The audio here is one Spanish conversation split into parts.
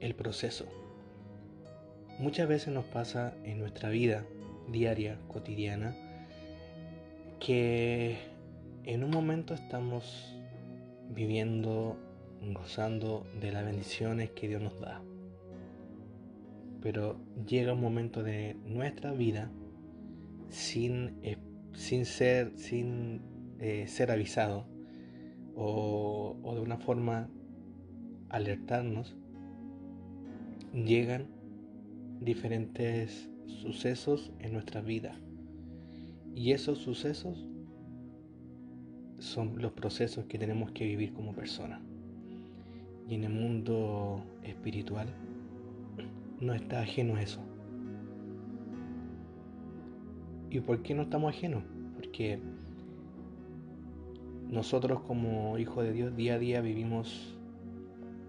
el proceso. Muchas veces nos pasa en nuestra vida diaria, cotidiana, que en un momento estamos viviendo, gozando de las bendiciones que Dios nos da. Pero llega un momento de nuestra vida sin, sin ser, sin, eh, ser avisado o, o de una forma alertarnos, llegan diferentes sucesos en nuestra vida. Y esos sucesos son los procesos que tenemos que vivir como personas. Y en el mundo espiritual no está ajeno a eso. ¿Y por qué no estamos ajenos? Porque nosotros como hijos de Dios día a día vivimos,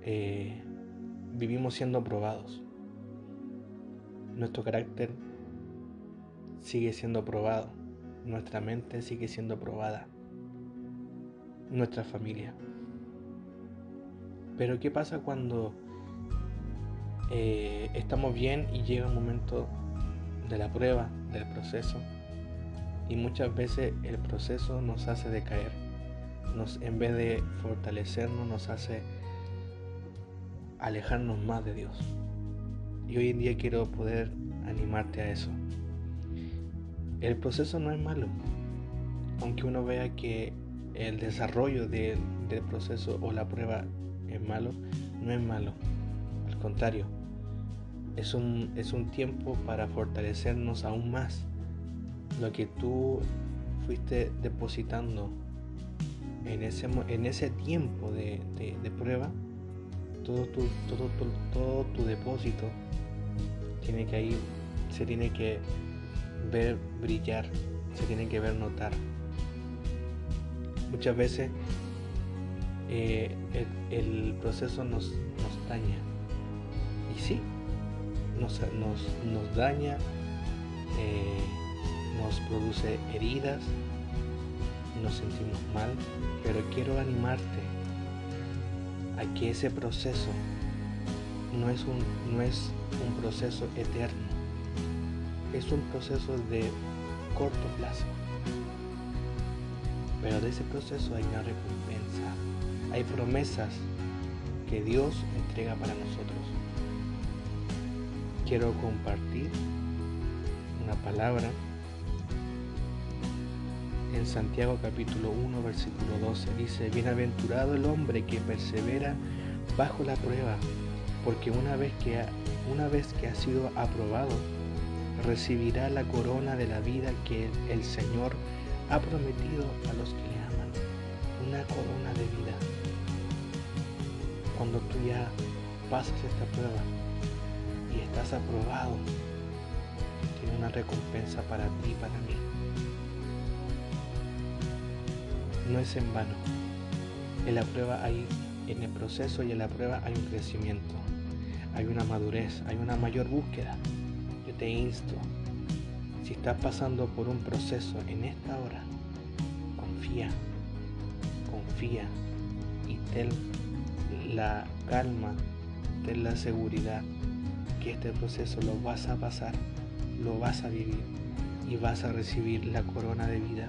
eh, vivimos siendo probados nuestro carácter sigue siendo probado, nuestra mente sigue siendo probada, nuestra familia. Pero ¿qué pasa cuando eh, estamos bien y llega un momento de la prueba, del proceso? Y muchas veces el proceso nos hace decaer, nos, en vez de fortalecernos, nos hace alejarnos más de Dios. Y hoy en día quiero poder animarte a eso. El proceso no es malo, aunque uno vea que el desarrollo del proceso o la prueba es malo, no es malo. Al contrario, es un, es un tiempo para fortalecernos aún más. Lo que tú fuiste depositando en ese, en ese tiempo de, prueba, todo tu, todo, todo tu depósito tiene que ir, se tiene que ver brillar, se tiene que ver notar. Muchas veces eh, el, proceso nos, daña. Y sí, nos, daña, eh, nos produce heridas, nos sentimos mal, pero quiero animarte a que ese proceso no es un, no es un proceso eterno, es un proceso de corto plazo. Pero de ese proceso hay una recompensa, hay promesas que Dios entrega para nosotros. Quiero compartir una palabra en Santiago capítulo 1 versículo 12. Dice, bienaventurado el hombre que persevera bajo la prueba porque una vez que ha, una vez que ha sido aprobado, recibirá la corona de la vida que el Señor ha prometido a los que le aman. Una corona de vida. Cuando tú ya pasas esta prueba y estás aprobado, tiene una recompensa para ti y para mí. No es en vano. En la prueba hay, en el proceso y en la prueba hay un crecimiento hay una madurez, hay una mayor búsqueda. Yo te insto, si estás pasando por un proceso en esta hora, confía, confía y ten la calma, ten la seguridad que este proceso lo vas a pasar, lo vas a vivir y vas a recibir la corona de vida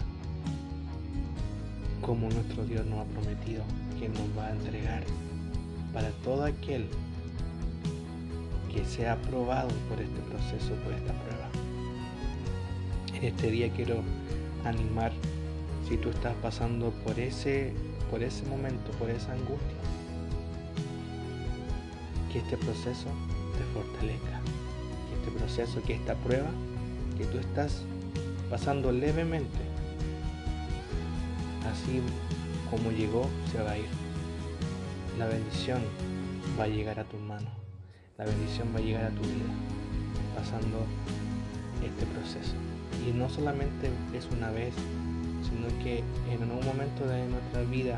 como nuestro Dios nos ha prometido que nos va a entregar para todo aquel que sea aprobado por este proceso, por esta prueba. En este día quiero animar si tú estás pasando por ese, por ese momento, por esa angustia, que este proceso te fortalezca, que este proceso, que esta prueba que tú estás pasando levemente, así como llegó, se va a ir. La bendición va a llegar a tus manos la bendición va a llegar a tu vida pasando este proceso. Y no solamente es una vez, sino que en algún momento de nuestra vida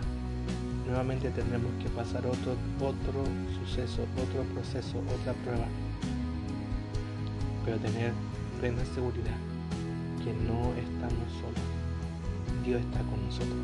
nuevamente tendremos que pasar otro, otro suceso, otro proceso, otra prueba. Pero tener plena seguridad que no estamos solos. Dios está con nosotros.